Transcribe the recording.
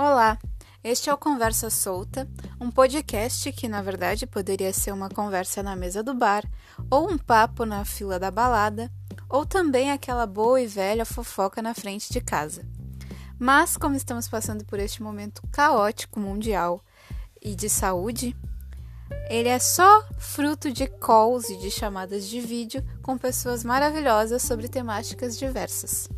Olá, este é o Conversa Solta, um podcast que na verdade poderia ser uma conversa na mesa do bar, ou um papo na fila da balada, ou também aquela boa e velha fofoca na frente de casa. Mas, como estamos passando por este momento caótico mundial e de saúde, ele é só fruto de calls e de chamadas de vídeo com pessoas maravilhosas sobre temáticas diversas.